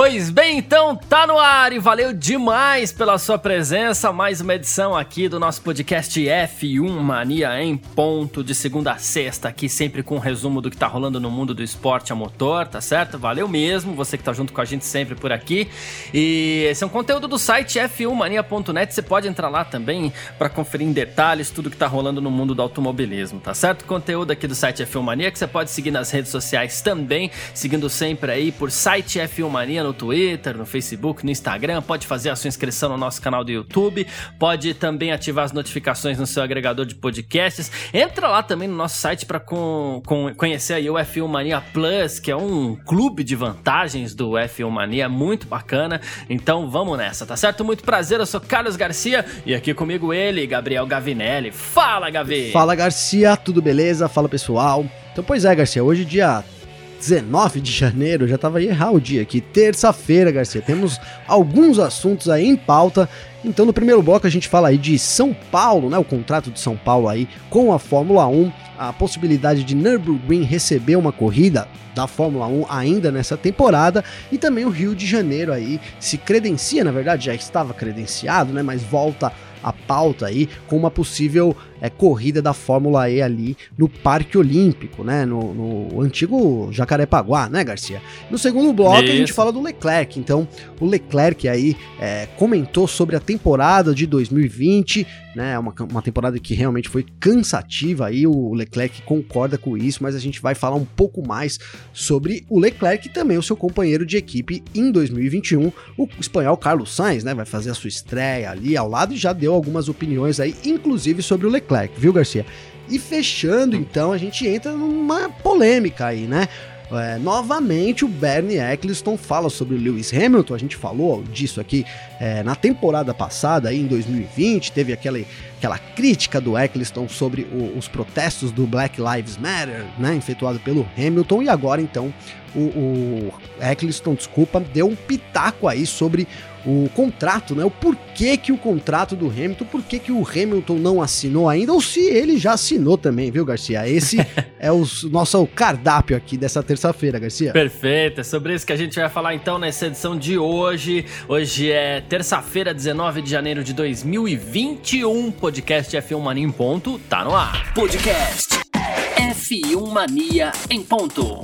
Pois bem, então tá no ar e valeu demais pela sua presença. Mais uma edição aqui do nosso podcast F1 Mania em ponto de segunda a sexta, aqui sempre com um resumo do que tá rolando no mundo do esporte a motor, tá certo? Valeu mesmo, você que tá junto com a gente sempre por aqui. E esse é um conteúdo do site f1mania.net, você pode entrar lá também para conferir em detalhes tudo que tá rolando no mundo do automobilismo, tá certo? Conteúdo aqui do site F1 Mania que você pode seguir nas redes sociais também, seguindo sempre aí por site F1 Mania no Twitter, no Facebook, no Instagram, pode fazer a sua inscrição no nosso canal do YouTube, pode também ativar as notificações no seu agregador de podcasts. Entra lá também no nosso site para conhecer o F1 Mania Plus, que é um clube de vantagens do F1 Mania, muito bacana. Então vamos nessa, tá certo? Muito prazer, eu sou Carlos Garcia e aqui comigo ele, Gabriel Gavinelli. Fala, Gavi! Fala, Garcia, tudo beleza? Fala, pessoal. Então, pois é, Garcia, hoje dia 19 de janeiro, já tava aí errar o dia aqui, terça-feira, Garcia. Temos alguns assuntos aí em pauta. Então, no primeiro bloco a gente fala aí de São Paulo, né, o contrato de São Paulo aí com a Fórmula 1, a possibilidade de Nürburgring receber uma corrida da Fórmula 1 ainda nessa temporada e também o Rio de Janeiro aí se credencia, na verdade já estava credenciado, né, mas volta a pauta aí com uma possível é, corrida da Fórmula E ali no Parque Olímpico, né? No, no antigo Jacarepaguá, né, Garcia? No segundo bloco Isso. a gente fala do Leclerc. Então, o Leclerc aí é, comentou sobre a temporada de 2020, né? Uma, uma temporada que realmente foi cansativa aí. O Leclerc concorda com isso, mas a gente vai falar um pouco mais sobre o Leclerc e também o seu companheiro de equipe em 2021, o espanhol Carlos Sainz, né? Vai fazer a sua estreia ali ao lado e já deu algumas opiniões aí, inclusive sobre o Leclerc. Leclerc, viu, Garcia? E fechando, então, a gente entra numa polêmica aí, né? É, novamente o Bernie Eccleston fala sobre o Lewis Hamilton, a gente falou disso aqui é, na temporada passada, aí em 2020, teve aquela, aquela crítica do Eccleston sobre o, os protestos do Black Lives Matter, né, efetuado pelo Hamilton, e agora então o, o Eccleston, desculpa, deu um pitaco aí sobre o contrato, né? O porquê que o contrato do Hamilton, por que que o Hamilton não assinou ainda, ou se ele já assinou também, viu, Garcia? Esse é o nosso cardápio aqui dessa terça-feira, Garcia. Perfeito, é sobre isso que a gente vai falar então nessa edição de hoje. Hoje é terça-feira, 19 de janeiro de 2021. Podcast F1 Mania em ponto, tá no ar. Podcast F1 Mania em ponto.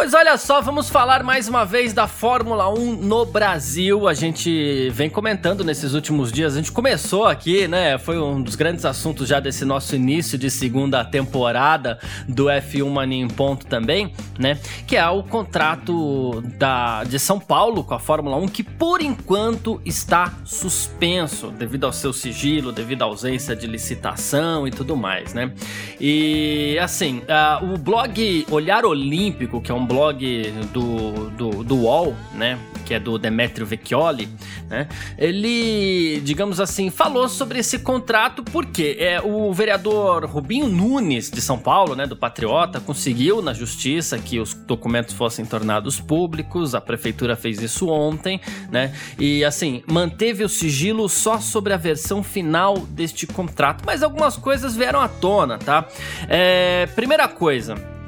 Pois olha só, vamos falar mais uma vez da Fórmula 1 no Brasil. A gente vem comentando nesses últimos dias. A gente começou aqui, né? Foi um dos grandes assuntos já desse nosso início de segunda temporada do F1 Mania em Ponto também, né? Que é o contrato da, de São Paulo com a Fórmula 1, que por enquanto está suspenso devido ao seu sigilo, devido à ausência de licitação e tudo mais, né? E assim, uh, o blog Olhar Olímpico, que é um blog do, do, do UOL, né? Que é do Demetrio Vecchioli, né? Ele, digamos assim, falou sobre esse contrato porque é, o vereador Rubinho Nunes, de São Paulo, né? Do Patriota, conseguiu na justiça que os documentos fossem tornados públicos. A prefeitura fez isso ontem, né? E assim, manteve o sigilo só sobre a versão final deste contrato. Mas algumas coisas vieram à tona, tá? É, primeira coisa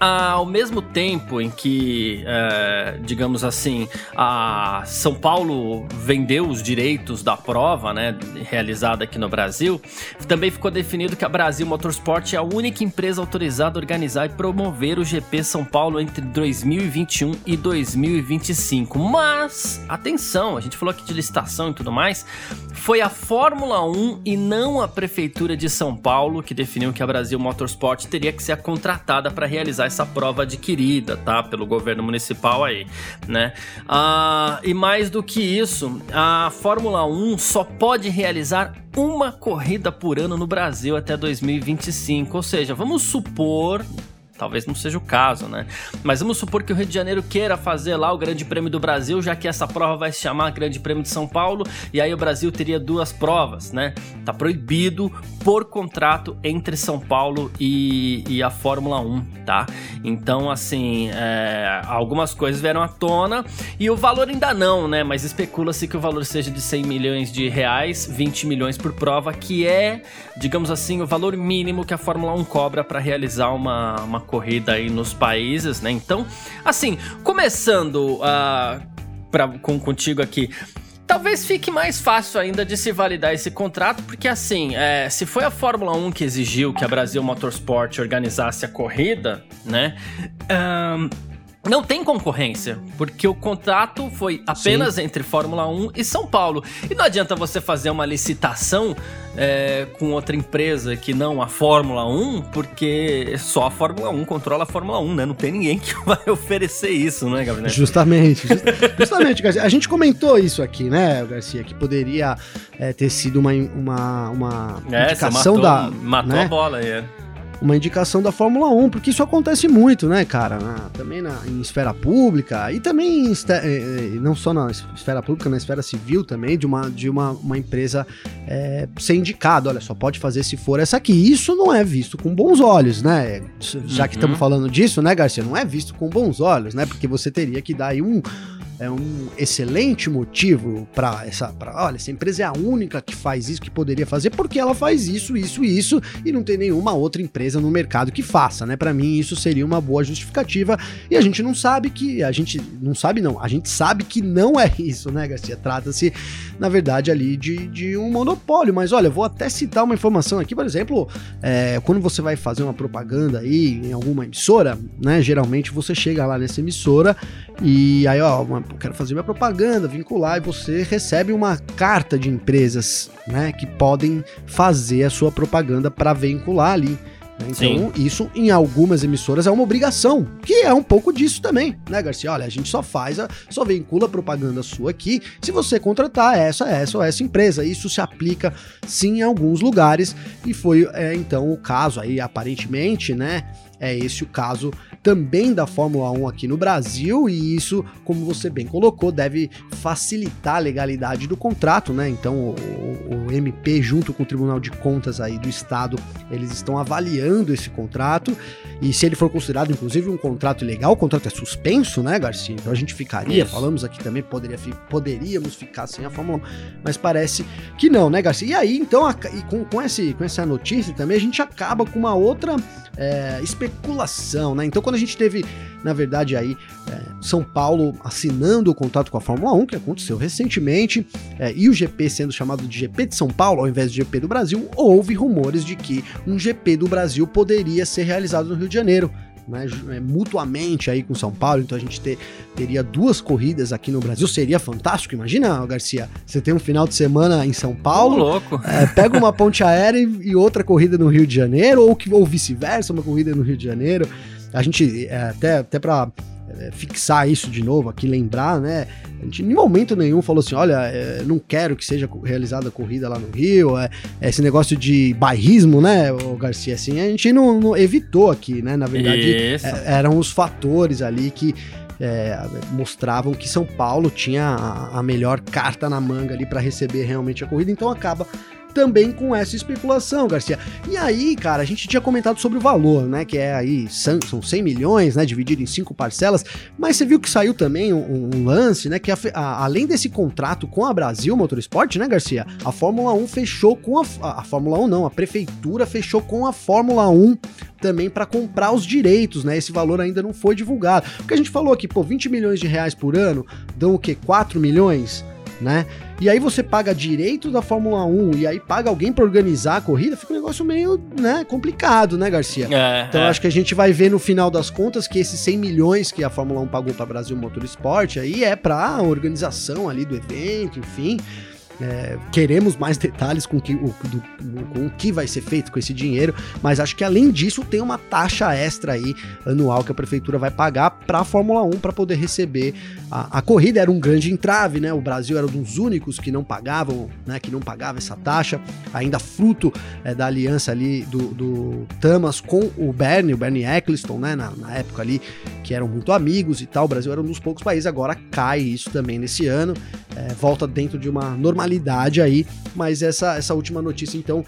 ao mesmo tempo em que, é, digamos assim, a São Paulo vendeu os direitos da prova, né, realizada aqui no Brasil, também ficou definido que a Brasil Motorsport é a única empresa autorizada a organizar e promover o GP São Paulo entre 2021 e 2025. Mas, atenção, a gente falou aqui de licitação e tudo mais, foi a Fórmula 1 e não a Prefeitura de São Paulo que definiu que a Brasil Motorsport teria que ser contratada para realizar essa prova adquirida, tá? Pelo governo municipal aí, né? Ah, e mais do que isso, a Fórmula 1 só pode realizar uma corrida por ano no Brasil até 2025. Ou seja, vamos supor talvez não seja o caso, né? Mas vamos supor que o Rio de Janeiro queira fazer lá o Grande Prêmio do Brasil, já que essa prova vai se chamar Grande Prêmio de São Paulo, e aí o Brasil teria duas provas, né? Tá proibido por contrato entre São Paulo e, e a Fórmula 1, tá? Então, assim, é, algumas coisas vieram à tona e o valor ainda não, né? Mas especula-se que o valor seja de 100 milhões de reais, 20 milhões por prova, que é, digamos assim, o valor mínimo que a Fórmula 1 cobra para realizar uma, uma corrida aí nos países, né? Então, assim, começando uh, pra, com, contigo aqui. Talvez fique mais fácil ainda de se validar esse contrato, porque assim, é, se foi a Fórmula 1 que exigiu que a Brasil Motorsport organizasse a corrida, né? Não tem concorrência, porque o contrato foi apenas Sim. entre Fórmula 1 e São Paulo. E não adianta você fazer uma licitação é, com outra empresa que não a Fórmula 1, porque só a Fórmula 1 controla a Fórmula 1, né? Não tem ninguém que vai oferecer isso, né, Gabriel? Justamente. Just, justamente, Garcia. A gente comentou isso aqui, né, Garcia, que poderia é, ter sido uma, uma, uma é, indicação matou, da. Matou né? a bola aí. É uma indicação da Fórmula 1, porque isso acontece muito, né, cara? Na, também na, em esfera pública e também eh, eh, não só na esfera pública, na esfera civil também, de uma, de uma, uma empresa é, ser indicado. Olha, só pode fazer se for essa aqui. Isso não é visto com bons olhos, né? Já uhum. que estamos falando disso, né, Garcia? Não é visto com bons olhos, né? Porque você teria que dar aí um é um excelente motivo para essa. Pra, olha, essa empresa é a única que faz isso, que poderia fazer, porque ela faz isso, isso e isso, e não tem nenhuma outra empresa no mercado que faça, né? Para mim, isso seria uma boa justificativa. E a gente não sabe que. A gente não sabe, não. A gente sabe que não é isso, né, Garcia? Trata-se, na verdade, ali de, de um monopólio. Mas olha, vou até citar uma informação aqui, por exemplo, é, quando você vai fazer uma propaganda aí em alguma emissora, né? Geralmente você chega lá nessa emissora e aí, ó, quero fazer minha propaganda, vincular, e você recebe uma carta de empresas, né, que podem fazer a sua propaganda para vincular ali. Né? Então, Sim. isso em algumas emissoras é uma obrigação, que é um pouco disso também, né, Garcia? Olha, a gente só faz, a, só vincula a propaganda sua aqui se você contratar essa, essa ou essa empresa. Isso se aplica sim em alguns lugares e foi é, então o caso aí, aparentemente, né? É esse o caso também da Fórmula 1 aqui no Brasil, e isso, como você bem colocou, deve facilitar a legalidade do contrato, né? Então, o, o, MP, junto com o Tribunal de Contas aí do Estado, eles estão avaliando esse contrato, e se ele for considerado, inclusive, um contrato ilegal, o contrato é suspenso, né, Garcia? Então a gente ficaria, isso. falamos aqui também, poderia, poderíamos ficar sem a Fórmula 1, mas parece que não, né, Garcia? E aí, então, a, e com, com, esse, com essa notícia também, a gente acaba com uma outra é, especulação, né? Então, quando a gente teve, na verdade, aí é, São Paulo assinando o contrato com a Fórmula 1, que aconteceu recentemente, é, e o GP sendo chamado de GP de São Paulo ao invés de GP do Brasil, houve rumores de que um GP do Brasil poderia ser realizado no Rio de Janeiro né, é, mutuamente aí com São Paulo, então a gente ter, teria duas corridas aqui no Brasil, seria fantástico. Imagina, Garcia, você tem um final de semana em São Paulo, louco. É, pega uma ponte aérea e, e, outra corrida no Rio de Janeiro, ou, ou vice-versa, uma corrida no Rio de Janeiro. A gente, é, até, até para é, fixar isso de novo aqui, lembrar, né? A gente em momento nenhum falou assim: olha, é, não quero que seja realizada a corrida lá no Rio, é, esse negócio de bairrismo, né, o Garcia, assim, a gente não, não evitou aqui, né? Na verdade, é, eram os fatores ali que é, mostravam que São Paulo tinha a, a melhor carta na manga ali para receber realmente a corrida, então acaba também com essa especulação, Garcia. E aí, cara, a gente tinha comentado sobre o valor, né? Que é aí, são 100 milhões, né? Dividido em cinco parcelas. Mas você viu que saiu também um, um lance, né? Que a, a, além desse contrato com a Brasil Motorsport, né, Garcia? A Fórmula 1 fechou com a. A, Fórmula 1 não, a prefeitura fechou com a Fórmula 1 também para comprar os direitos, né? Esse valor ainda não foi divulgado. Porque a gente falou aqui, pô, 20 milhões de reais por ano dão o quê? 4 milhões? né? E aí você paga direito da Fórmula 1 e aí paga alguém para organizar a corrida, fica um negócio meio, né, complicado, né, Garcia? É, então é. acho que a gente vai ver no final das contas que esses 100 milhões que a Fórmula 1 pagou para Brasil Motorsport aí é para a organização ali do evento, enfim. É, queremos mais detalhes com, que, o, do, com o que vai ser feito com esse dinheiro, mas acho que além disso tem uma taxa extra aí anual que a prefeitura vai pagar para a Fórmula 1 para poder receber a, a, corrida. Era um grande entrave, né? O Brasil era um dos únicos que não pagavam, né? Que não pagava essa taxa, ainda fruto é, da aliança ali do, do Tamas com o Bernie, o Bernie Eccleston, né? Na, na época ali, que eram muito amigos e tal. O Brasil era um dos poucos países, agora cai isso também nesse ano, é, volta dentro de uma normalidade aí, mas essa, essa última notícia então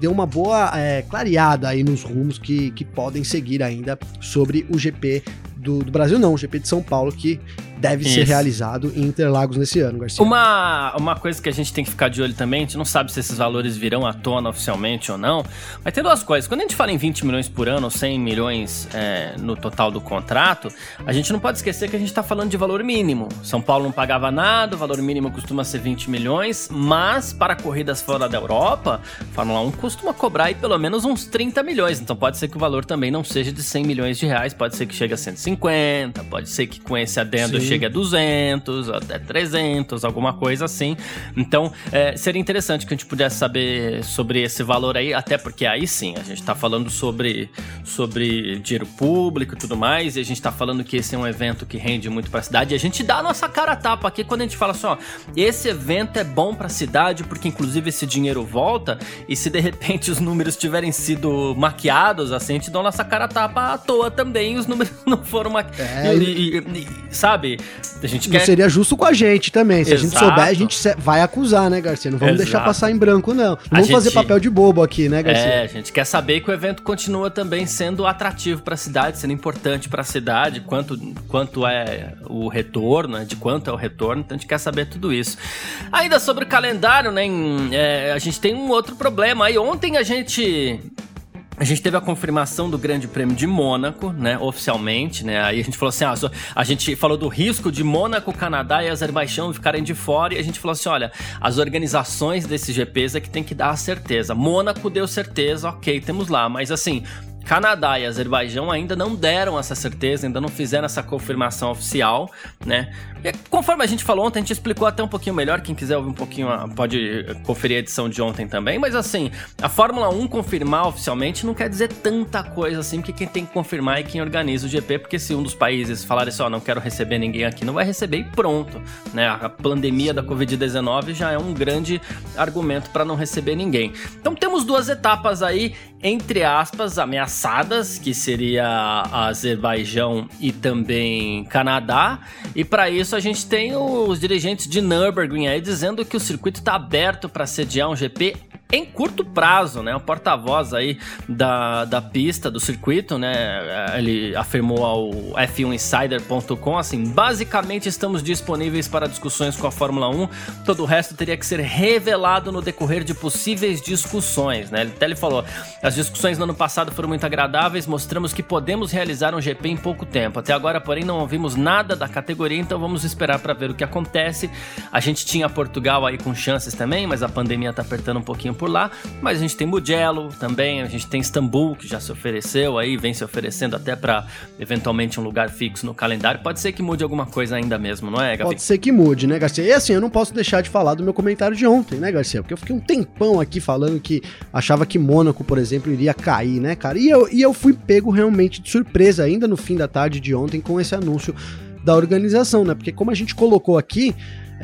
deu uma boa é, clareada aí nos rumos que, que podem seguir ainda sobre o GP do, do Brasil, não, o GP de São Paulo, que deve Isso. ser realizado em Interlagos nesse ano, Garcia. Uma, uma coisa que a gente tem que ficar de olho também, a gente não sabe se esses valores virão à tona oficialmente ou não, mas tem duas coisas. Quando a gente fala em 20 milhões por ano ou 100 milhões é, no total do contrato, a gente não pode esquecer que a gente está falando de valor mínimo. São Paulo não pagava nada, o valor mínimo costuma ser 20 milhões, mas para corridas fora da Europa, Fórmula 1 costuma cobrar aí pelo menos uns 30 milhões. Então pode ser que o valor também não seja de 100 milhões de reais, pode ser que chegue a 150, pode ser que com esse adendo Sim chega a 200, até 300, alguma coisa assim. Então, é, seria interessante que a gente pudesse saber sobre esse valor aí, até porque aí sim, a gente está falando sobre, sobre dinheiro público e tudo mais, e a gente está falando que esse é um evento que rende muito para a cidade, e a gente dá a nossa cara a tapa aqui quando a gente fala assim, ó, esse evento é bom para a cidade, porque inclusive esse dinheiro volta, e se de repente os números tiverem sido maquiados, assim, a gente dá a nossa cara a tapa à toa também, os números não foram maquiados, é, e, e, e, sabe? A gente quer... seria justo com a gente também. Se Exato. a gente souber, a gente vai acusar, né, Garcia? Não vamos Exato. deixar passar em branco, não. Não vamos gente... fazer papel de bobo aqui, né, Garcia? É, a gente quer saber que o evento continua também sendo atrativo para a cidade, sendo importante para a cidade, quanto, quanto é o retorno, né, de quanto é o retorno. Então a gente quer saber tudo isso. Ainda sobre o calendário, né, em, é, a gente tem um outro problema. Aí ontem a gente a gente teve a confirmação do Grande Prêmio de Mônaco, né, oficialmente, né? Aí a gente falou assim, ah, a gente falou do risco de Mônaco, Canadá e Azerbaijão ficarem de fora e a gente falou assim, olha, as organizações desses GPs é que tem que dar a certeza. Mônaco deu certeza, ok, temos lá, mas assim, Canadá e Azerbaijão ainda não deram essa certeza, ainda não fizeram essa confirmação oficial, né? E conforme a gente falou ontem, a gente explicou até um pouquinho melhor. Quem quiser ouvir um pouquinho, ah, pode conferir a edição de ontem também. Mas assim, a Fórmula 1 confirmar oficialmente não quer dizer tanta coisa assim, porque quem tem que confirmar é quem organiza o GP. Porque se um dos países falar assim, ó, oh, não quero receber ninguém aqui, não vai receber e pronto, né? A pandemia da Covid-19 já é um grande argumento para não receber ninguém. Então temos duas etapas aí, entre aspas, ameaçadas ameaçadas, que seria Azerbaijão e também Canadá. E para isso a gente tem os dirigentes de Nürburgring aí dizendo que o circuito está aberto para sediar um GP em curto prazo, né? O porta-voz aí da, da pista, do circuito, né? Ele afirmou ao F1Insider.com assim: basicamente estamos disponíveis para discussões com a Fórmula 1, todo o resto teria que ser revelado no decorrer de possíveis discussões, né? Ele até ele falou: as discussões no ano passado foram muito agradáveis, mostramos que podemos realizar um GP em pouco tempo. Até agora, porém, não ouvimos nada da categoria, então vamos esperar para ver o que acontece. A gente tinha Portugal aí com chances também, mas a pandemia tá apertando um pouquinho por lá. Mas a gente tem Mugello também, a gente tem Istambul, que já se ofereceu aí, vem se oferecendo até para eventualmente um lugar fixo no calendário. Pode ser que mude alguma coisa ainda mesmo, não é, Gabi? Pode ser que mude, né, Garcia? E assim, eu não posso deixar de falar do meu comentário de ontem, né, Garcia? Porque eu fiquei um tempão aqui falando que achava que Mônaco, por exemplo, iria cair, né, cara? E eu, e eu fui pego realmente de surpresa ainda no fim da tarde de ontem com esse anúncio da organização, né? Porque como a gente colocou aqui,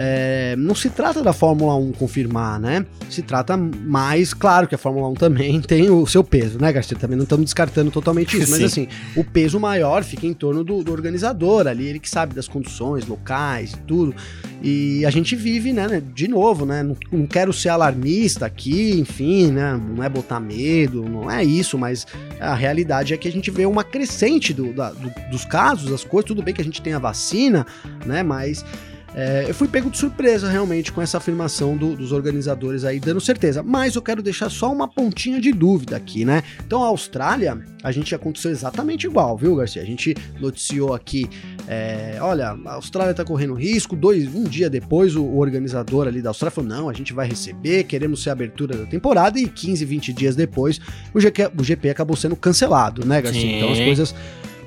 é, não se trata da Fórmula 1 confirmar, né? Se trata mais, claro que a Fórmula 1 também tem o seu peso, né, Garcia? Também não estamos descartando totalmente isso, mas assim, o peso maior fica em torno do, do, organizador ali, ele que sabe das condições locais e tudo. E a gente vive, né, de novo, né? Não, não quero ser alarmista aqui, enfim, né? Não é botar medo, não é isso, mas a realidade é que a gente vê uma crescente do, da, do, dos casos, as coisas, tudo bem que a gente tem a vacina, né? Mas é, eu fui pego de surpresa realmente com essa afirmação do, dos organizadores aí, dando certeza. Mas eu quero deixar só uma pontinha de dúvida aqui, né? Então a Austrália, a gente aconteceu exatamente igual, viu, Garcia? A gente noticiou aqui, é, olha, a Austrália tá correndo risco. Dois, um dia depois, o, o, organizador ali da Austrália falou: não, a gente vai receber, queremos ser a abertura da temporada. E 15, 20 dias depois, o GP, o GP acabou sendo cancelado, né, Garcia? Sim. Então as coisas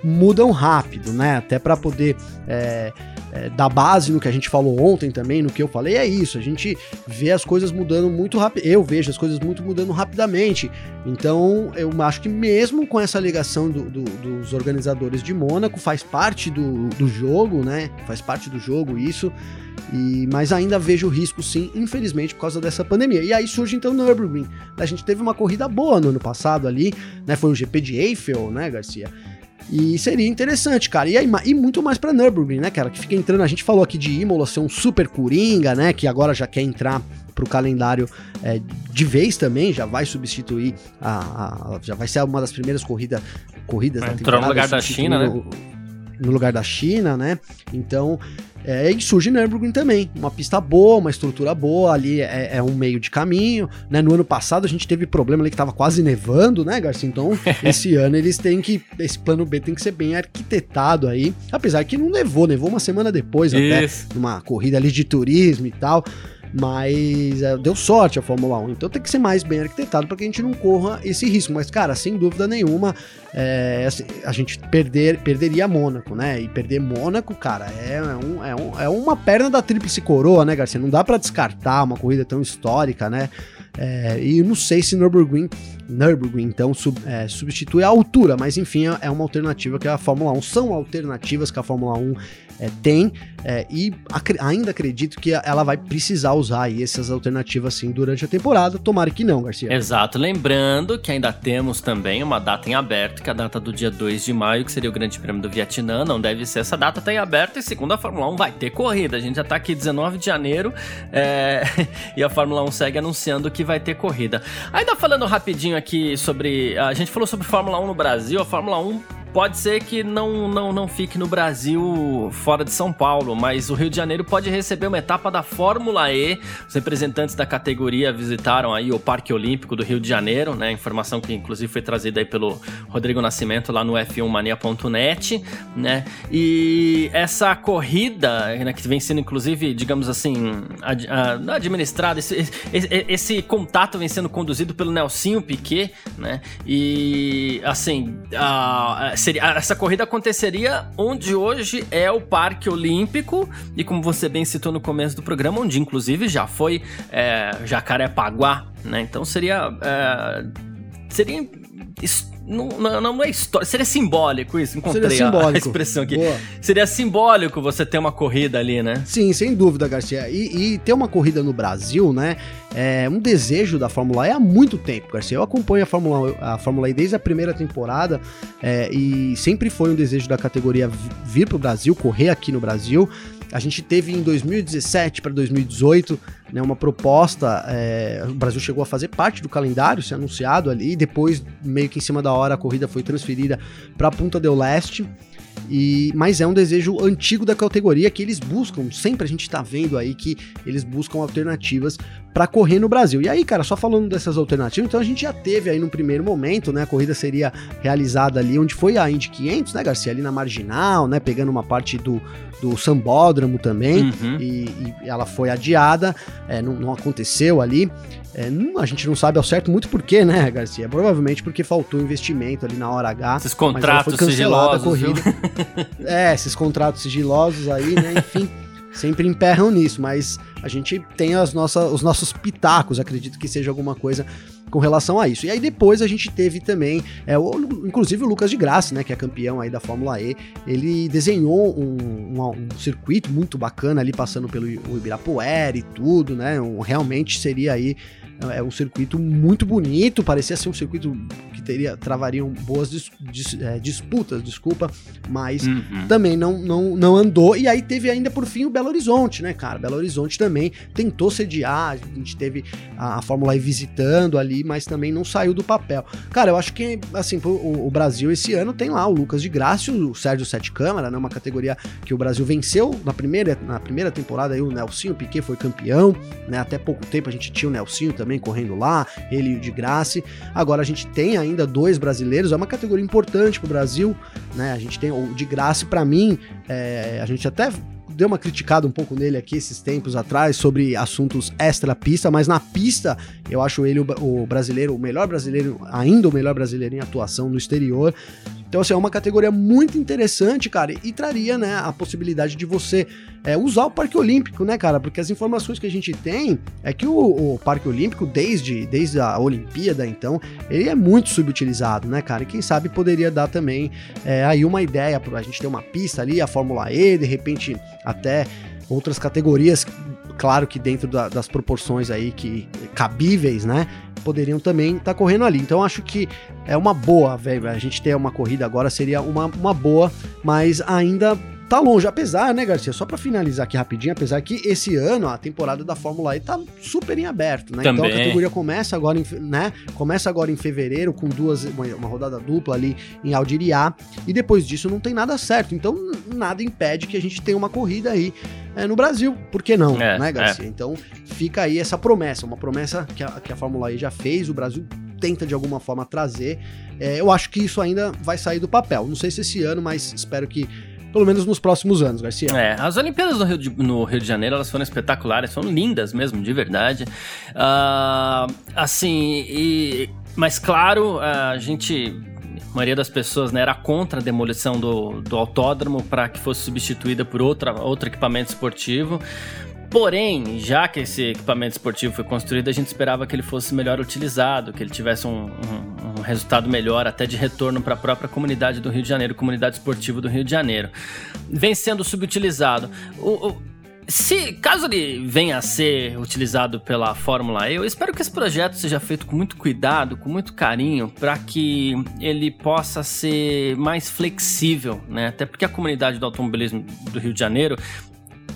mudam rápido, né? Até para poder. É, é, da base no que a gente falou ontem também, no que eu falei, é isso. A gente vê as coisas mudando muito rápido. Eu vejo as coisas muito mudando rapidamente. Então, eu acho que mesmo com essa ligação do, do, dos organizadores de Mônaco, faz parte do, do jogo, né? Faz parte do jogo isso. E, mas ainda vejo risco sim, infelizmente, por causa dessa pandemia. E aí surge então o Nürburgring. A gente teve uma corrida boa no ano passado ali, né? Foi um GP de Eiffel, né, Garcia? E seria interessante, cara. E, aí, e muito mais pra Nürburgring, né, cara? Que fica entrando. A gente falou aqui de Imola ser um super coringa, né? Que agora já quer entrar pro calendário é, de vez também, já vai substituir a, a, já vai ser uma das primeiras corrida, corridas da temporada. no lugar da China, né? No lugar da China, né? Então, é, e surge Nürburgring também, uma pista boa, uma estrutura boa, ali é, é, um meio de caminho, né? No ano passado a gente teve problema ali que tava quase nevando, né, Garcia? Então, esse ano eles têm que, esse plano B tem que ser bem arquitetado aí, apesar que não nevou, nevou uma semana depois Isso. até, numa corrida ali de turismo e tal, mas é, deu sorte a Fórmula 1. Então tem que ser mais bem arquitetado para que a gente não corra esse risco. Mas, cara, sem dúvida nenhuma, é, assim, a gente perder, perderia Mônaco, né? E perder Mônaco, cara, é, um, é, um, é uma perna da tríplice coroa, né, Garcia? Não dá para descartar uma corrida tão histórica, né? É, e não sei se Nürburgring, Nürburgring então sub, é, substitui a altura, mas enfim, é uma alternativa que a Fórmula 1 são alternativas que a Fórmula 1 é, tem é, e ac ainda acredito que ela vai precisar usar aí essas alternativas durante a temporada. Tomara que não, Garcia. Exato. Lembrando que ainda temos também uma data em aberto, que é a data do dia 2 de maio, que seria o Grande Prêmio do Vietnã. Não deve ser essa data, tá em aberto e segundo a Fórmula 1 vai ter corrida. A gente já tá aqui 19 de janeiro é... e a Fórmula 1 segue anunciando que vai ter corrida. Ainda falando rapidinho aqui sobre. A gente falou sobre Fórmula 1 no Brasil. A Fórmula 1 pode ser que não, não, não fique no Brasil fora de São Paulo, mas o Rio de Janeiro pode receber uma etapa da Fórmula E. Os representantes da categoria visitaram aí o Parque Olímpico do Rio de Janeiro, né? Informação que inclusive foi trazida aí pelo Rodrigo Nascimento lá no F1mania.net, né? E essa corrida, né, que vem sendo inclusive, digamos assim, ad, administrada, esse, esse, esse, contato vem sendo conduzido pelo Nelsinho Piquet, né? E assim, a seria, essa corrida aconteceria onde hoje é o Parque Olímpico, e como você bem citou no começo do programa, onde inclusive já foi é, Jacarepaguá, né? Então seria. É, seria não, não, não, é história. Seria simbólico isso. Encontrei seria simbólico. A, expressão aqui. Boa. Seria simbólico você ter uma corrida ali, né? Sim, sem dúvida, Garcia. E, e, ter uma corrida no Brasil, né? É um desejo da Fórmula E há muito tempo, Garcia. Eu acompanho a Fórmula, a Fórmula E desde a primeira temporada é, e sempre foi um desejo da categoria vir para o Brasil, correr aqui no Brasil. A gente teve em 2017 para 2018 né, uma proposta. É, o Brasil chegou a fazer parte do calendário, ser anunciado ali. Depois, meio que em cima da hora, a corrida foi transferida para Punta del Leste. E, mas é um desejo antigo da categoria que eles buscam. Sempre a gente está vendo aí que eles buscam alternativas para correr no Brasil. E aí, cara, só falando dessas alternativas, então a gente já teve aí no primeiro momento, né? A corrida seria realizada ali onde foi a Indy 500, né, Garcia? Ali na marginal, né? Pegando uma parte do, do Sambódromo também. Uhum. E, e, ela foi adiada, é, não, não aconteceu ali. É, não, a gente não sabe ao certo muito porquê, né, Garcia? Provavelmente porque faltou investimento ali na hora H. Esses contratos sigilosos. corrida. é, esses contratos sigilosos aí, né? Enfim, sempre emperram nisso, mas a gente tem as nossas, os nossos pitacos, acredito que seja alguma coisa com relação a isso. E aí depois a gente teve também, é, o, inclusive o Lucas de Graça, né, que é campeão aí da Fórmula E, ele desenhou um, um, um circuito muito bacana ali, passando pelo Ibirapuera e tudo, né, um, realmente seria aí é um circuito muito bonito, parecia ser um circuito que teria travariam boas dis, dis, é, disputas, desculpa, mas uhum. também não, não, não andou. E aí teve ainda por fim o Belo Horizonte, né, cara? Belo Horizonte também tentou sediar, a gente teve a, a Fórmula E visitando ali, mas também não saiu do papel. Cara, eu acho que assim, o, o Brasil esse ano tem lá o Lucas de Graça, o Sérgio Sete Câmara, né, uma categoria que o Brasil venceu na primeira, na primeira temporada aí o Nelsinho Piquet foi campeão, né? Até pouco tempo a gente tinha o Nelsinho também correndo lá, ele e o de Graça. Agora a gente tem ainda dois brasileiros, é uma categoria importante para o Brasil, né? A gente tem o de Graça, para mim, é, a gente até deu uma criticada um pouco nele aqui esses tempos atrás sobre assuntos extra pista, mas na pista eu acho ele o, o brasileiro, o melhor brasileiro, ainda o melhor brasileiro em atuação no exterior. Então, assim, é uma categoria muito interessante, cara, e traria, né, a possibilidade de você é, usar o Parque Olímpico, né, cara? Porque as informações que a gente tem é que o, o, Parque Olímpico, desde, desde a Olimpíada, então, ele é muito subutilizado, né, cara? E quem sabe poderia dar também é, aí uma ideia para a gente ter uma pista ali, a Fórmula E, de repente até outras categorias, claro que dentro da, das proporções aí que cabíveis, né? Poderiam também estar tá correndo ali. Então acho que é uma boa, velho. A gente ter uma corrida agora seria uma, uma boa, mas ainda tá longe, apesar, né, Garcia? Só para finalizar aqui rapidinho, apesar que esse ano a temporada da Fórmula E tá super em aberto, né? Também. Então a categoria começa agora, em, né? Começa agora em fevereiro com duas uma, uma rodada dupla ali em Aldiriá e depois disso não tem nada certo. Então nada impede que a gente tenha uma corrida aí é, no Brasil. Por que não, é, né, Garcia? É. Então fica aí essa promessa, uma promessa que a, que a Fórmula E já fez, o Brasil tenta de alguma forma trazer. É, eu acho que isso ainda vai sair do papel. Não sei se esse ano, mas espero que pelo menos nos próximos anos, Garcia. É, as Olimpíadas no Rio de, no Rio de Janeiro, elas foram espetaculares, foram lindas mesmo, de verdade. Uh, assim, e, mas claro, a gente a maioria das pessoas né, era contra a demolição do, do autódromo para que fosse substituída por outra, outro equipamento esportivo. Porém, já que esse equipamento esportivo foi construído, a gente esperava que ele fosse melhor utilizado, que ele tivesse um, um, um resultado melhor, até de retorno para a própria comunidade do Rio de Janeiro, comunidade esportiva do Rio de Janeiro. Vem sendo subutilizado. O, o, se caso ele venha a ser utilizado pela Fórmula E, eu espero que esse projeto seja feito com muito cuidado, com muito carinho, para que ele possa ser mais flexível, né? Até porque a comunidade do automobilismo do Rio de Janeiro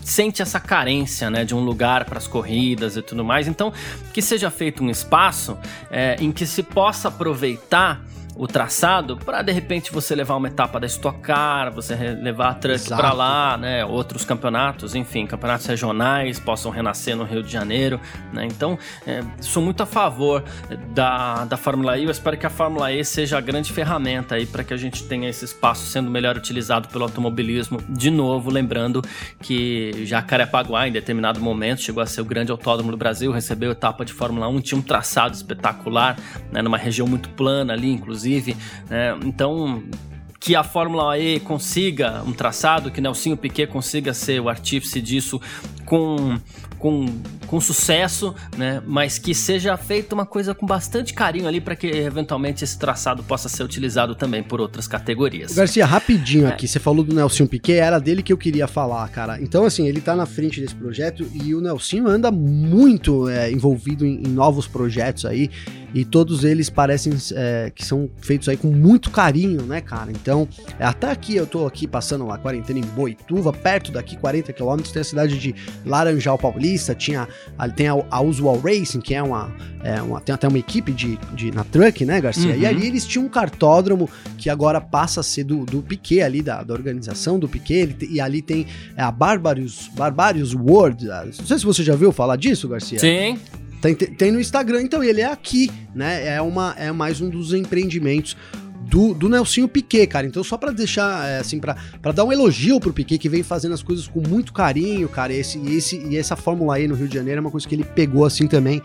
sente essa carência, né, de um lugar para as corridas e tudo mais. Então, que seja feito um espaço é, em que se possa aproveitar o traçado para de repente você levar uma etapa da Stock Car, você levar a truck para lá, né? Outros campeonatos, enfim, campeonatos regionais possam renascer no Rio de Janeiro, né? Então, é, sou muito a favor da, da Fórmula E. Eu espero que a Fórmula E seja a grande ferramenta aí para que a gente tenha esse espaço sendo melhor utilizado pelo automobilismo. De novo, lembrando que Jacarepaguá, em determinado momento, chegou a ser o grande autódromo do Brasil, recebeu etapa de Fórmula 1, tinha um traçado espetacular, né? Numa região muito plana ali, inclusive inclusive. Né? Então, que a Fórmula E consiga um traçado, que Nelsinho Piquet consiga ser o artífice disso com com, com sucesso, né? Mas que seja feita uma coisa com bastante carinho ali para que eventualmente esse traçado possa ser utilizado também por outras categorias. Garcia, rapidinho é. aqui, você falou do Nelson Piquet, era dele que eu queria falar, cara. Então, assim, ele tá na frente desse projeto e o Nelson anda muito é, envolvido em, em, novos projetos aí e todos eles parecem é, que são feitos aí com muito carinho, né, cara? Então, até aqui eu tô aqui passando a quarentena em Boituva, perto daqui, 40 quilômetros, tem a cidade de Laranjal Paulista tinha tem a, a Usual Racing, que é uma, é uma, tem até uma equipe de, de na truck, né, Garcia? Uhum. E ali eles tinham um cartódromo que agora passa a ser do, do Piquet ali, da, da organização do Piquet, e ali tem é, a Barbarius, Barbarius World, não sei se você já viu falar disso, Garcia. Sim. Tem, tem no Instagram, então ele é aqui, né? É, uma, é mais um dos empreendimentos do, do Nelsinho Piquet, cara. Então, só para deixar, é, assim, para dar um elogio pro Piquet, que vem fazendo as coisas com muito carinho, cara. E, esse, esse, e essa Fórmula E no Rio de Janeiro é uma coisa que ele pegou assim também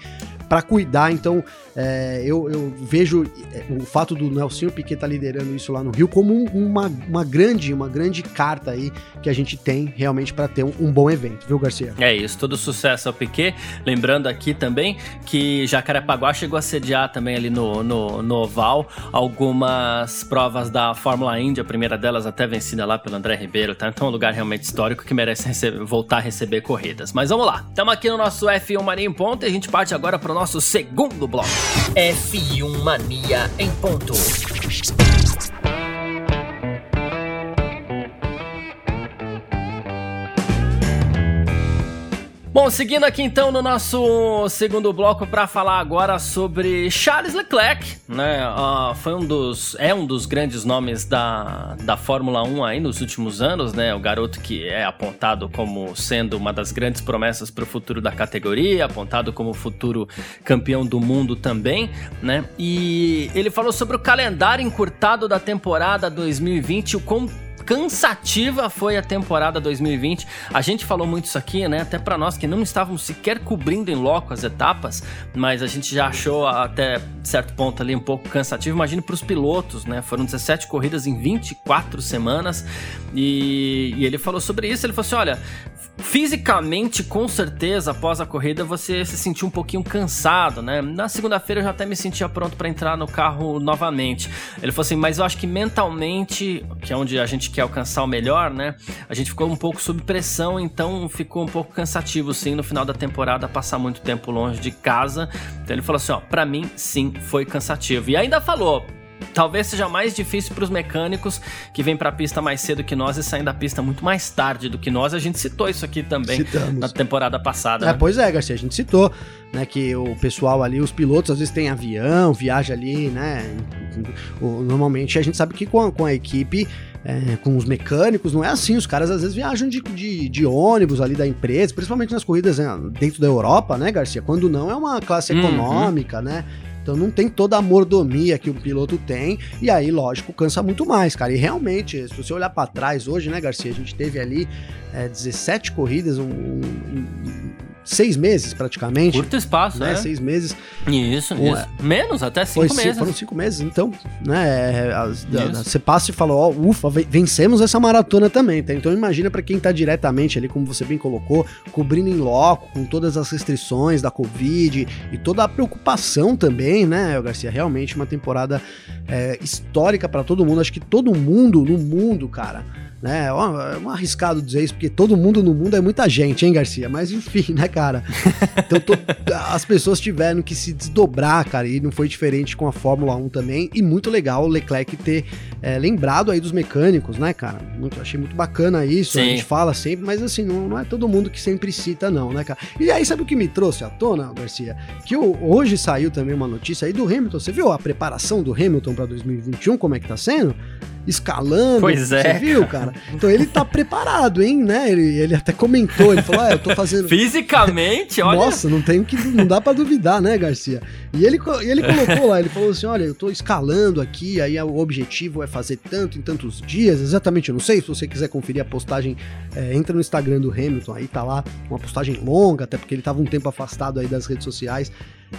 para cuidar. Então, é, eu, eu, vejo é, o fato do Nelson Piquet estar tá liderando isso lá no Rio como um, uma, uma grande, uma grande carta aí que a gente tem realmente para ter um, um, bom evento, viu, Garcia? É isso, todo sucesso ao Piquet. Lembrando aqui também que Jacarepaguá chegou a sediar também ali no, no, no Oval algumas provas da Fórmula Indy, a primeira delas até vencida lá pelo André Ribeiro, tá? Então é um lugar realmente histórico que merece receber, voltar a receber corridas. Mas vamos lá, estamos aqui no nosso F1 Marinho Ponto e a gente parte agora para o nosso segundo bloco. F1 Mania em ponto. Bom, seguindo aqui então no nosso segundo bloco para falar agora sobre Charles Leclerc, né? Uh, foi um dos, é um dos grandes nomes da, da Fórmula 1 aí nos últimos anos, né? O garoto que é apontado como sendo uma das grandes promessas para o futuro da categoria, apontado como futuro campeão do mundo também, né? E ele falou sobre o calendário encurtado da temporada 2020, o quão cansativa foi a temporada 2020. A gente falou muito isso aqui, né? Até para nós que não estávamos sequer cobrindo em loco as etapas, mas a gente já achou até certo ponto ali um pouco cansativo. Imagine para os pilotos, né? Foram 17 corridas em 24 semanas e, e ele falou sobre isso. Ele falou assim: olha, Fisicamente, com certeza, após a corrida você se sentiu um pouquinho cansado, né? Na segunda-feira eu já até me sentia pronto para entrar no carro novamente. Ele falou assim, mas eu acho que mentalmente, que é onde a gente quer alcançar o melhor, né? A gente ficou um pouco sob pressão, então ficou um pouco cansativo, sim, no final da temporada, passar muito tempo longe de casa. Então ele falou assim, ó, pra mim, sim, foi cansativo. E ainda falou, Talvez seja mais difícil para os mecânicos que vêm para a pista mais cedo que nós e saem da pista muito mais tarde do que nós. A gente citou isso aqui também Citamos. na temporada passada. É, né? Pois é, Garcia, a gente citou, né, que o pessoal ali, os pilotos às vezes têm avião, viaja ali, né? Normalmente a gente sabe que com a, com a equipe é, com os mecânicos, não é assim. Os caras às vezes viajam de, de, de ônibus ali da empresa, principalmente nas corridas né, dentro da Europa, né, Garcia? Quando não é uma classe uhum. econômica, né? Então não tem toda a mordomia que o piloto tem, e aí, lógico, cansa muito mais, cara. E realmente, se você olhar para trás hoje, né, Garcia, a gente teve ali é, 17 corridas, um, um, seis meses praticamente. Curto espaço, né? É. Seis meses. Isso, um, isso. É, Menos, até cinco foi, meses. Foram cinco meses, então, né? Você passa e fala, ó, ufa, vencemos essa maratona também, tá? Então imagina para quem tá diretamente ali, como você bem colocou, cobrindo em loco, com todas as restrições da Covid e toda a preocupação também, né, Garcia? Realmente uma temporada é, histórica para todo mundo. Acho que todo mundo no mundo, cara né? É um arriscado dizer isso, porque todo mundo no mundo é muita gente, hein, Garcia? Mas enfim, né, cara? Então as pessoas tiveram que se desdobrar, cara, e não foi diferente com a Fórmula 1 também. E muito legal o Leclerc ter é, lembrado aí dos mecânicos, né, cara? Muito, achei muito bacana isso, Sim. a gente fala sempre, mas assim, não, não, é todo mundo que sempre cita, não, né, cara? E aí, sabe o que me trouxe à tona, Garcia? Que hoje saiu também uma notícia aí do Hamilton. Você viu a preparação do Hamilton para 2021, como é que tá sendo? escalando. Pois é. Você viu, cara? Então ele tá preparado, hein, né? Ele, ele até comentou, ele falou: ah, eu tô fazendo. Fisicamente, olha. Nossa, não tem que. Não dá pra duvidar, né, Garcia? E ele, ele colocou lá, ele falou assim: olha, eu tô escalando aqui, aí o objetivo é fazer tanto em tantos dias, exatamente, eu não sei, se você quiser conferir a postagem, é, entra no Instagram do Hamilton, aí tá lá, uma postagem longa, até porque ele tava um tempo afastado aí das redes sociais.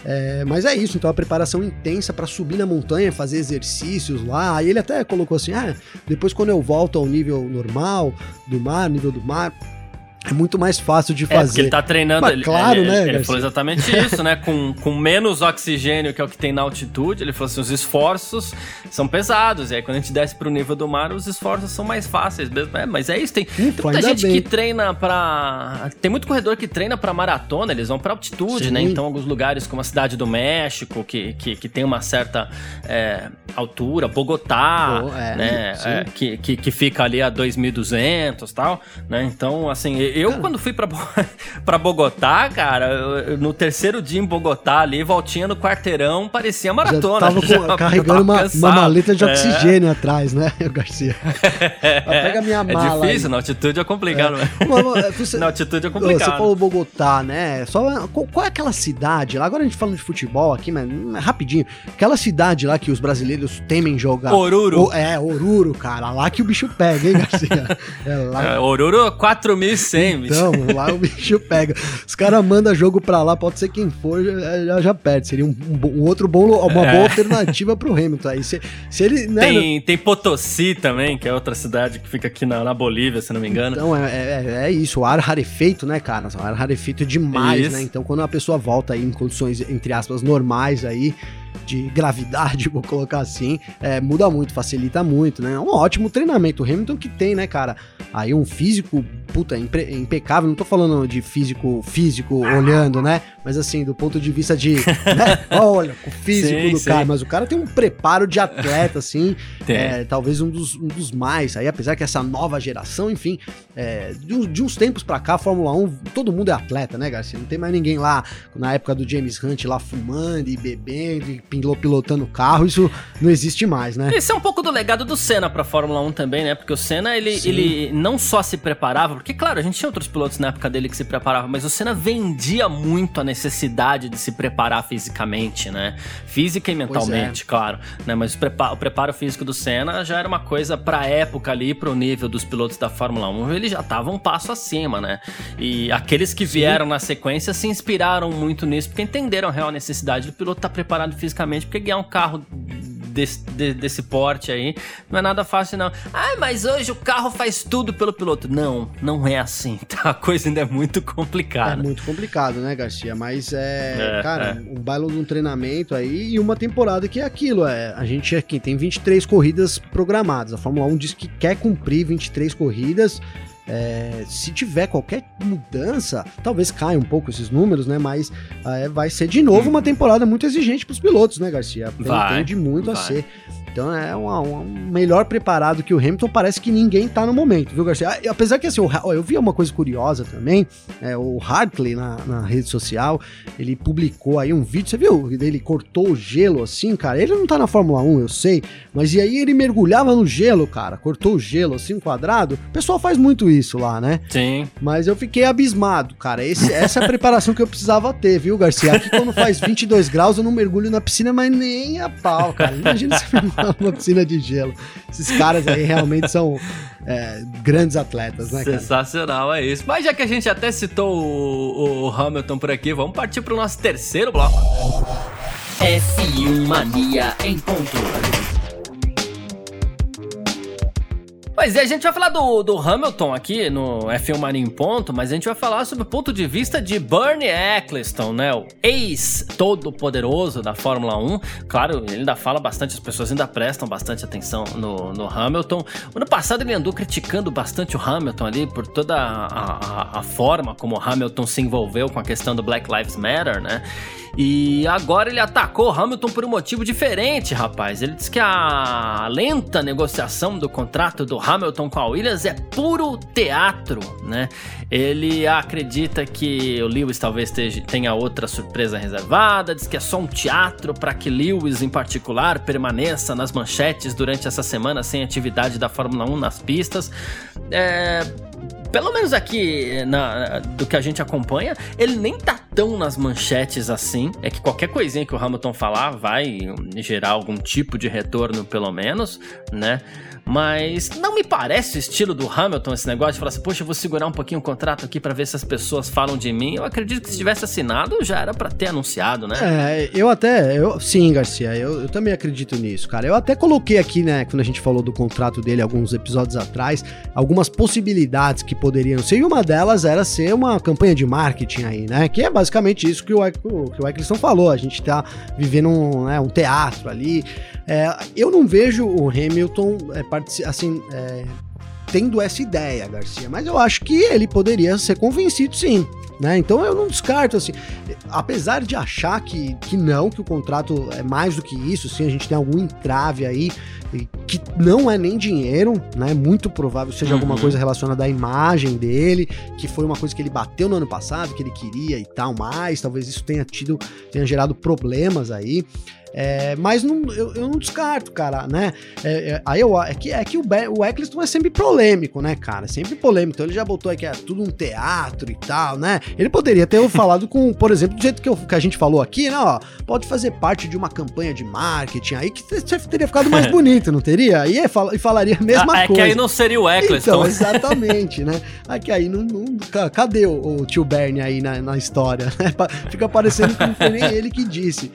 É, mas é isso, então a preparação intensa para subir na montanha, fazer exercícios lá. Aí ele até colocou assim: ah, depois quando eu volto ao nível normal do mar, nível do mar, é muito mais fácil de fazer. É, porque ele tá treinando, Mas, ele, claro, ele, né? Ele, ele falou exatamente isso, né? Com, com menos oxigênio, que é o que tem na altitude, ele falou assim: os esforços são pesados. E aí, quando a gente desce pro nível do mar, os esforços são mais fáceis mesmo. É, mas é isso, tem, tem muita gente bem. que treina pra. Tem muito corredor que treina pra maratona, eles vão pra altitude, Sim. né? Então, alguns lugares como a cidade do México, que, que, que tem uma certa é, altura, Bogotá, é, né? É, que, que, que fica ali a 2.200 e tal, né? Então, assim eu, cara. quando fui pra, pra Bogotá, cara, eu, no terceiro dia em Bogotá, ali, voltinha no quarteirão, parecia maratona. Já tava com, já, carregando uma, uma, maleta de é. oxigênio é. atrás, né, Garcia? Pega minha mala. É difícil, aí. na altitude é complicado, é. né? Você, na altitude é complicado. Você falou Bogotá, né? Só, qual é aquela cidade lá? Agora a gente falando de futebol aqui, mas rapidinho. Aquela cidade lá que os brasileiros temem jogar. Oruro. O, é, Oruro, cara. Lá que o bicho pega, hein, Garcia? É, lá... É, Oruro, 4.100 tem, Então, lá o bicho pega. Os caras mandam jogo pra lá, pode ser quem for, já, já perde. Seria um, um, outro bom, uma é. boa alternativa pro Hamilton. Aí se, se ele. Né, tem, tem Potosí também, que é outra cidade que fica aqui na, na Bolívia, se não me engano. Então, é, é, é isso, o ar rarefeito, né, cara? O ar rarefeito demais, isso. né? Então, quando a pessoa volta aí em condições, entre aspas, normais aí, de gravidade, vou colocar assim, é, muda muito, facilita muito, né? É um ótimo treinamento. O Hamilton que tem, né, cara? Aí um físico, puta, impe impecável. Não tô falando de físico, físico olhando, né? Mas assim, do ponto de vista de, né? Olha, o físico sim, do sim. cara. Mas o cara tem um preparo de atleta, assim. é, talvez um dos, um dos mais. Aí, apesar que essa nova geração, enfim, é, de, de, uns tempos pra cá, a Fórmula 1, todo mundo é atleta, né, Garcia? Não tem mais ninguém lá, na época do James Hunt, lá fumando e bebendo e pilotando carro, isso não existe mais, né? Esse é um pouco do legado do Senna pra Fórmula 1 também, né? Porque o Senna, ele, ele não só se preparava, porque, claro, a gente tinha outros pilotos na época dele que se preparavam, mas o Senna vendia muito a necessidade de se preparar fisicamente, né? Física e mentalmente, é. claro. Né? Mas o preparo, o preparo, físico do Senna já era uma coisa pra época ali, pro nível dos pilotos da Fórmula 1, ele já tava um passo acima, né? E aqueles que vieram Sim. na sequência se inspiraram muito nisso, porque entenderam a real necessidade do piloto estar tá preparado fisicamente, porque ganhar um carro desse, de, desse porte aí, não é nada fácil, não. Ah, mas hoje o carro faz tudo pelo piloto. Não, não é assim, tá? A coisa ainda é muito complicada. É muito complicado, né, Garcia? Mas é, é cara, é. um baile de um treinamento aí e uma temporada que é aquilo. É, a gente aqui tem 23 corridas programadas. A Fórmula 1 diz que quer cumprir 23 corridas. É, se tiver qualquer mudança, talvez caia um pouco esses números, né? Mas é, vai ser de novo uma temporada muito exigente para os pilotos, né, Garcia? Vai, Tende muito vai. a ser. Então é um melhor preparado que o Hamilton, parece que ninguém tá no momento, viu, Garcia? Apesar que assim, eu vi uma coisa curiosa também, é, o Hartley na, na, rede social, ele publicou aí um vídeo, você viu? Ele cortou o gelo assim, cara. Ele não tá na Fórmula 1, eu sei, mas e aí ele mergulhava no gelo, cara, cortou o gelo assim, quadrado. O pessoal faz muito isso lá, né? Sim. Mas eu fiquei abismado, cara. Esse, essa é a preparação que eu precisava ter, viu, Garcia? Aqui quando faz 22 graus eu não mergulho na piscina, mas nem a pau, cara. Imagina se uma piscina de gelo. Esses caras aí realmente são é, grandes atletas, né, cara? Sensacional, é isso. Mas já que a gente até citou o, o Hamilton por aqui, vamos partir para o nosso terceiro bloco. F1 Mania em ponto. Pois é, a gente vai falar do, do Hamilton aqui no F1 Mania em Ponto, mas a gente vai falar sobre o ponto de vista de Bernie Eccleston, né? O ex-todo-poderoso da Fórmula 1. Claro, ele ainda fala bastante, as pessoas ainda prestam bastante atenção no, no Hamilton. Ano passado ele andou criticando bastante o Hamilton ali por toda a, a, a forma como o Hamilton se envolveu com a questão do Black Lives Matter, né? E agora ele atacou Hamilton por um motivo diferente, rapaz. Ele disse que a lenta negociação do contrato do Hamilton com a Williams é puro teatro, né? Ele acredita que o Lewis talvez tenha outra surpresa reservada, diz que é só um teatro para que Lewis, em particular, permaneça nas manchetes durante essa semana sem atividade da Fórmula 1 nas pistas. É pelo menos aqui na, do que a gente acompanha, ele nem tá tão nas manchetes assim. É que qualquer coisinha que o Hamilton falar vai gerar algum tipo de retorno, pelo menos, né? Mas não me parece o estilo do Hamilton esse negócio de falar assim, poxa, eu vou segurar um pouquinho o contrato aqui para ver se as pessoas falam de mim. Eu acredito que se tivesse assinado já era para ter anunciado, né? É, eu até, eu, sim, Garcia, eu, eu, também acredito nisso, cara. Eu até coloquei aqui, né, quando a gente falou do contrato dele alguns episódios atrás, algumas possibilidades que poderiam ser, e uma delas era ser uma campanha de marketing aí, né? Que é basicamente isso que o, que o Eccleston falou. A gente tá vivendo um, né, um teatro ali. É, eu não vejo o Hamilton é, assim. É, tendo essa ideia, Garcia, mas eu acho que ele poderia ser convencido sim. Né? Então eu não descarto assim, apesar de achar que, que não, que o contrato é mais do que isso, sim, a gente tem algum entrave aí que não é nem dinheiro, né? Muito provável seja uhum. alguma coisa relacionada à imagem dele, que foi uma coisa que ele bateu no ano passado, que ele queria e tal mais, talvez isso tenha tido, tenha gerado problemas aí. É, mas não, eu, eu, não descarto, cara, né? É, é, aí eu, é que, é que o, o Eccleston é sempre polêmico, né, cara? Sempre polêmico. Então ele já botou aqui, é tudo um teatro e tal, né? Ele poderia ter falado com, por exemplo, do jeito que, eu, que a gente falou aqui, né? Ó, pode fazer parte de uma campanha de marketing aí que teria ficado mais bonito, não teria? E, fal, e falaria a mesma ah, é coisa. É que aí não seria o Eccleston. Então, exatamente, né? É que aí não, não cadê o, o, tio Bernie aí na, na história? Né? Fica parecendo que não foi nem ele que disse.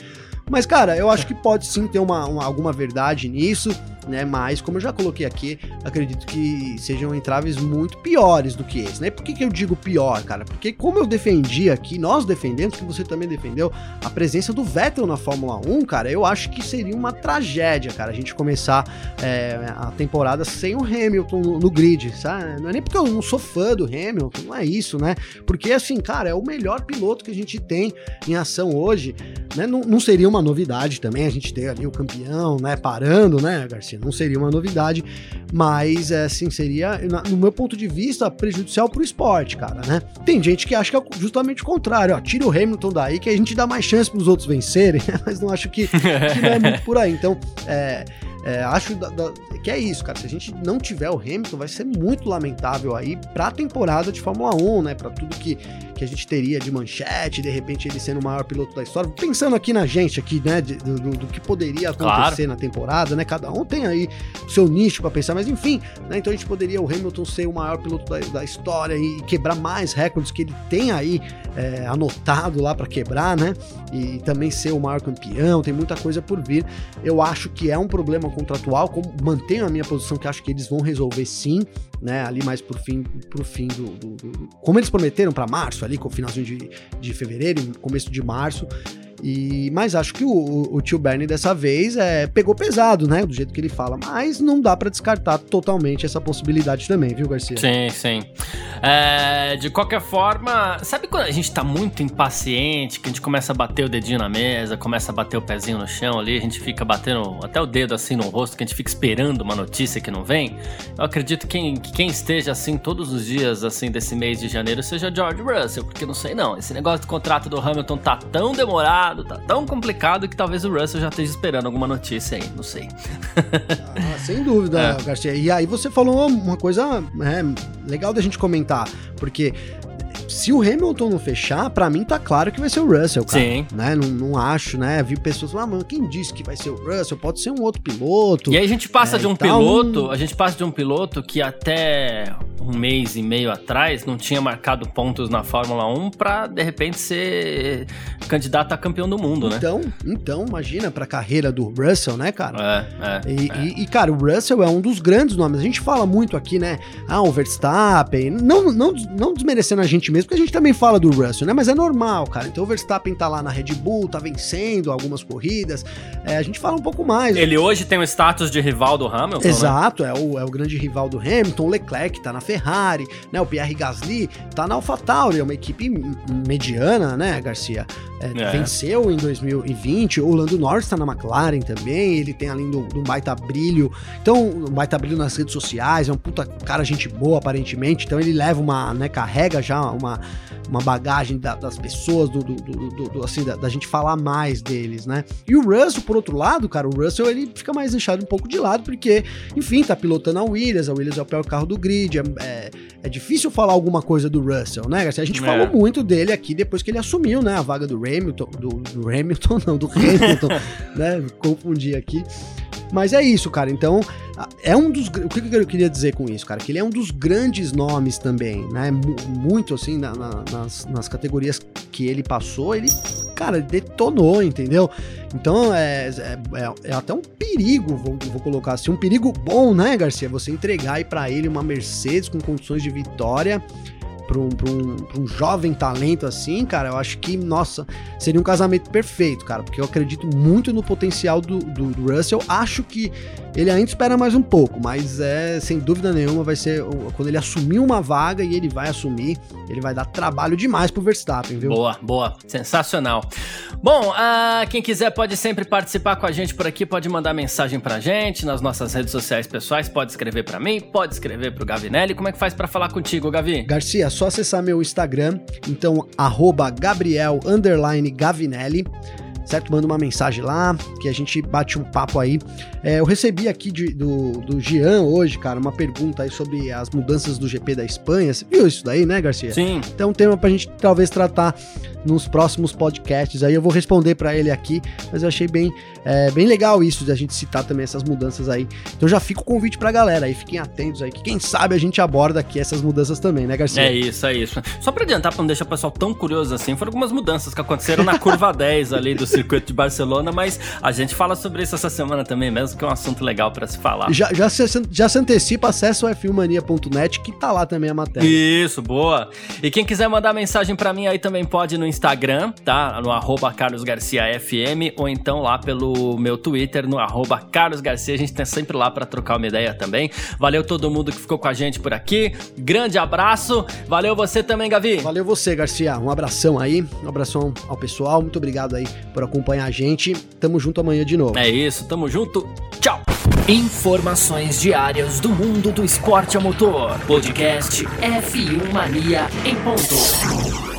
Mas, cara, eu acho que pode sim ter uma, uma alguma verdade nisso né? Mas, como eu já coloquei aqui, acredito que sejam entraves muito piores do que esse, né? Por que, que eu digo pior, cara? Porque, como eu defendi aqui, nós defendemos, que você também defendeu, a presença do Vettel na Fórmula 1, cara, eu acho que seria uma tragédia, cara, a gente começar é, a temporada sem o Hamilton no, no, grid, sabe? Não é nem porque eu não sou fã do Hamilton, não é isso, né? Porque, assim, cara, é o melhor piloto que a gente tem em ação hoje, né? Não, não seria uma novidade também a gente ter ali o campeão, né? Parando, né, Garcia? Não seria uma novidade, mas é, assim, seria, no meu ponto de vista, prejudicial pro esporte, cara, né? Tem gente que acha que é justamente o contrário, ó, tira o Hamilton daí que a gente dá mais chance pros outros vencerem, mas não acho que, que não é muito por aí. Então, é, é, acho da, da, que é isso, cara. Se a gente não tiver o Hamilton, vai ser muito lamentável aí pra temporada de Fórmula 1, né? Pra tudo que, que a gente teria de manchete, de repente ele sendo o maior piloto da história. Pensando aqui na gente, aqui, né? De, do, do, que poderia acontecer claro. na temporada, né? Cada um tem aí seu nicho para pensar, mas enfim, né? Então a gente poderia o Hamilton ser o maior piloto da, da história e quebrar mais recordes que ele tem aí é, anotado lá para quebrar, né? E também ser o maior campeão, tem muita coisa por vir. Eu acho que é um problema contratual, como mantenho a minha posição que acho que eles vão resolver sim, né? Ali mais pro fim, pro fim do, do, do como eles prometeram para março, ali com o finalzinho de, de fevereiro, começo de março. E, mas acho que o, o, tio Bernie dessa vez é, pegou pesado, né? Do jeito que ele fala. Mas não dá para descartar totalmente essa possibilidade também, viu, Garcia? Sim, sim. É, de qualquer forma, sabe quando a gente tá muito impaciente, que a gente começa a bater o dedinho na mesa, começa a bater o pezinho no chão ali, a gente fica batendo até o dedo assim no rosto, que a gente fica esperando uma notícia que não vem? Eu acredito que quem, que quem esteja assim todos os dias assim desse mês de janeiro seja George Russell, porque não sei não, esse negócio do contrato do Hamilton tá tão demorado complicado, tá tão complicado que talvez o Russell já esteja esperando alguma notícia aí, não sei. ah, sem dúvida, é. Garcia. E aí você falou uma coisa é, legal da gente comentar, porque se o Hamilton não fechar, para mim tá claro que vai ser o Russell, cara. Sim. Né? Não, não acho, né? Vi pessoas falando, ah, mano, quem disse que vai ser o Russell? Pode ser um outro piloto. E aí a gente passa é, de um piloto, a gente passa de um piloto que até um mês e meio atrás não tinha marcado pontos na Fórmula 1 para de repente ser candidato a campeão do mundo, né? Então, então imagina pra carreira do Russell, né, cara? É, é, e, é. E, e, cara, o Russell é um dos grandes nomes. A gente fala muito aqui, né? Ah, o Verstappen. Não, não, não desmerecendo a gente mesmo, porque a gente também fala do Russell, né? Mas é normal, cara. Então o Verstappen tá lá na Red Bull, tá vencendo algumas corridas. É, a gente fala um pouco mais. Ele hoje tem o status de rival do Hamilton, né? Exato, né? é, o, é o grande rival do Hamilton. O Leclerc tá na Ferrari, né? O Pierre Gasly tá na AlphaTauri, é uma equipe mediana, né, Garcia? É, é. Venceu em 2020. O Lando Norris tá na McLaren também. Ele tem além do, do baita brilho. Então, um baita brilho nas redes sociais. É um puta cara, gente boa, aparentemente. Então, ele leva uma, né, carrega já uma, uma bagagem da, das pessoas, do, do, do, do assim, da, da, gente falar mais deles, né? E o Russell, por outro lado, cara, o Russell ele fica mais deixado um pouco de lado, porque, enfim, tá pilotando a Williams, a Williams é o pior carro do grid, é, é, é difícil falar alguma coisa do Russell, né? A gente é. falou muito dele aqui depois que ele assumiu, né, a vaga do Hamilton, do, do Hamilton, não, do Hamilton, né? Confundi aqui. Mas é isso, cara. Então, é um dos. O que eu queria dizer com isso, cara? Que ele é um dos grandes nomes também, né? Muito assim, na, na, nas, nas categorias que ele passou, ele, cara, detonou, entendeu? Então é, é, é, é até um perigo, vou, vou, colocar assim, um perigo bom, né, Garcia? Você entregar aí para ele uma Mercedes com condições de vitória para um, um, um, jovem talento assim, cara, eu acho que, nossa, seria um casamento perfeito, cara, porque eu acredito muito no potencial do, do, do Russell. Acho que ele ainda espera mais um pouco, mas é sem dúvida nenhuma vai ser quando ele assumir uma vaga e ele vai assumir, ele vai dar trabalho demais pro Verstappen, viu? Boa, boa, sensacional. Bom, uh, quem quiser pode sempre participar com a gente por aqui, pode mandar mensagem pra gente nas nossas redes sociais pessoais, pode escrever para mim, pode escrever pro Gavinelli. Como é que faz para falar contigo, Gavi? Garcia, só acessar meu Instagram, então arroba Gabriel Gavinelli certo? Manda uma mensagem lá, que a gente bate um papo aí. É, eu recebi aqui de, do, do Jean hoje, cara, uma pergunta aí sobre as mudanças do GP da Espanha. Você viu isso daí, né, Garcia? Sim. Então, um tema pra gente talvez tratar nos próximos podcasts. Aí eu vou responder para ele aqui, mas eu achei bem, é, bem legal isso de a gente citar também essas mudanças aí. Então já fica o convite pra galera aí, fiquem atentos aí, que quem sabe a gente aborda aqui essas mudanças também, né, Garcia? É isso, é isso. Só pra adiantar, pra não deixar o pessoal tão curioso assim, foram algumas mudanças que aconteceram na curva 10 ali do circuito de Barcelona, mas a gente fala sobre isso essa semana também mesmo, que é um assunto legal para se falar. Já, já, se, já se antecipa, acesso ao f1mania.net, que tá lá também a matéria. Isso, boa. E quem quiser mandar mensagem para mim aí também pode no Instagram, tá? No arroba Carlos Garcia FM, ou então lá pelo meu Twitter, no arroba Carlos Garcia. A gente tá sempre lá para trocar uma ideia também. Valeu todo mundo que ficou com a gente por aqui. Grande abraço. Valeu você também, Gavi. Valeu você, Garcia. Um abração aí. Um abração ao pessoal. Muito obrigado aí por acompanhar a gente. Tamo junto amanhã de novo. É isso, tamo junto. Tchau. Informações diárias do mundo do esporte a motor. Podcast F1 Mania em ponto.